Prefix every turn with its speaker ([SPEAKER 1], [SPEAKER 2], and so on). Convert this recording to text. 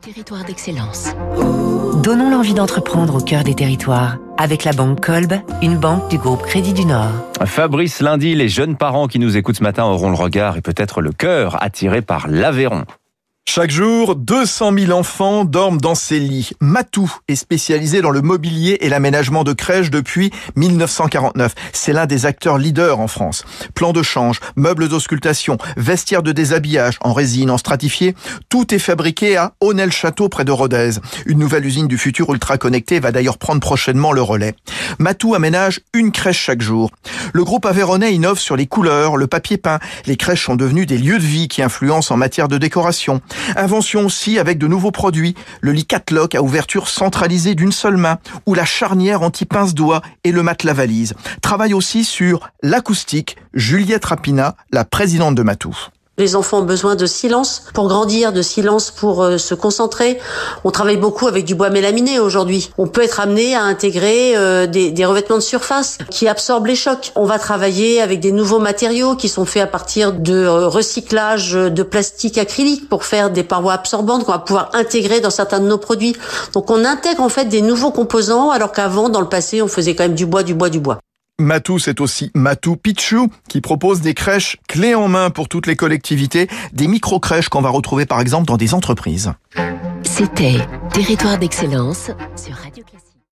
[SPEAKER 1] Territoire d'excellence.
[SPEAKER 2] Donnons l'envie d'entreprendre au cœur des territoires avec la banque Kolb, une banque du groupe Crédit du Nord.
[SPEAKER 3] Fabrice Lundi, les jeunes parents qui nous écoutent ce matin auront le regard et peut-être le cœur attiré par l'Aveyron.
[SPEAKER 4] Chaque jour, 200 000 enfants dorment dans ces lits. Matou est spécialisé dans le mobilier et l'aménagement de crèches depuis 1949. C'est l'un des acteurs leaders en France. Plan de change, meubles d'auscultation, vestiaires de déshabillage en résine, en stratifié, tout est fabriqué à Honnel-Château près de Rodez. Une nouvelle usine du futur ultra connecté va d'ailleurs prendre prochainement le relais. Matou aménage une crèche chaque jour. Le groupe Aveyronais innove sur les couleurs, le papier peint. Les crèches sont devenues des lieux de vie qui influencent en matière de décoration. Invention aussi avec de nouveaux produits, le lit catlock à ouverture centralisée d'une seule main, ou la charnière anti-pince-doigt et le matelas valise. Travaille aussi sur l'acoustique, Juliette Rapina, la présidente de Matou.
[SPEAKER 5] Les enfants ont besoin de silence pour grandir, de silence pour euh, se concentrer. On travaille beaucoup avec du bois mélaminé aujourd'hui. On peut être amené à intégrer euh, des, revêtements de surface qui absorbent les chocs. On va travailler avec des nouveaux matériaux qui sont faits à partir de euh, recyclage de plastique acrylique pour faire des parois absorbantes qu'on va pouvoir intégrer dans certains de nos produits. Donc on intègre en fait des nouveaux composants alors qu'avant, dans le passé, on faisait quand même du bois, du bois, du bois.
[SPEAKER 4] Matou, c'est aussi Matou Pichou qui propose des crèches clés en main pour toutes les collectivités, des micro-crèches qu'on va retrouver par exemple dans des entreprises.
[SPEAKER 1] C'était Territoire d'excellence sur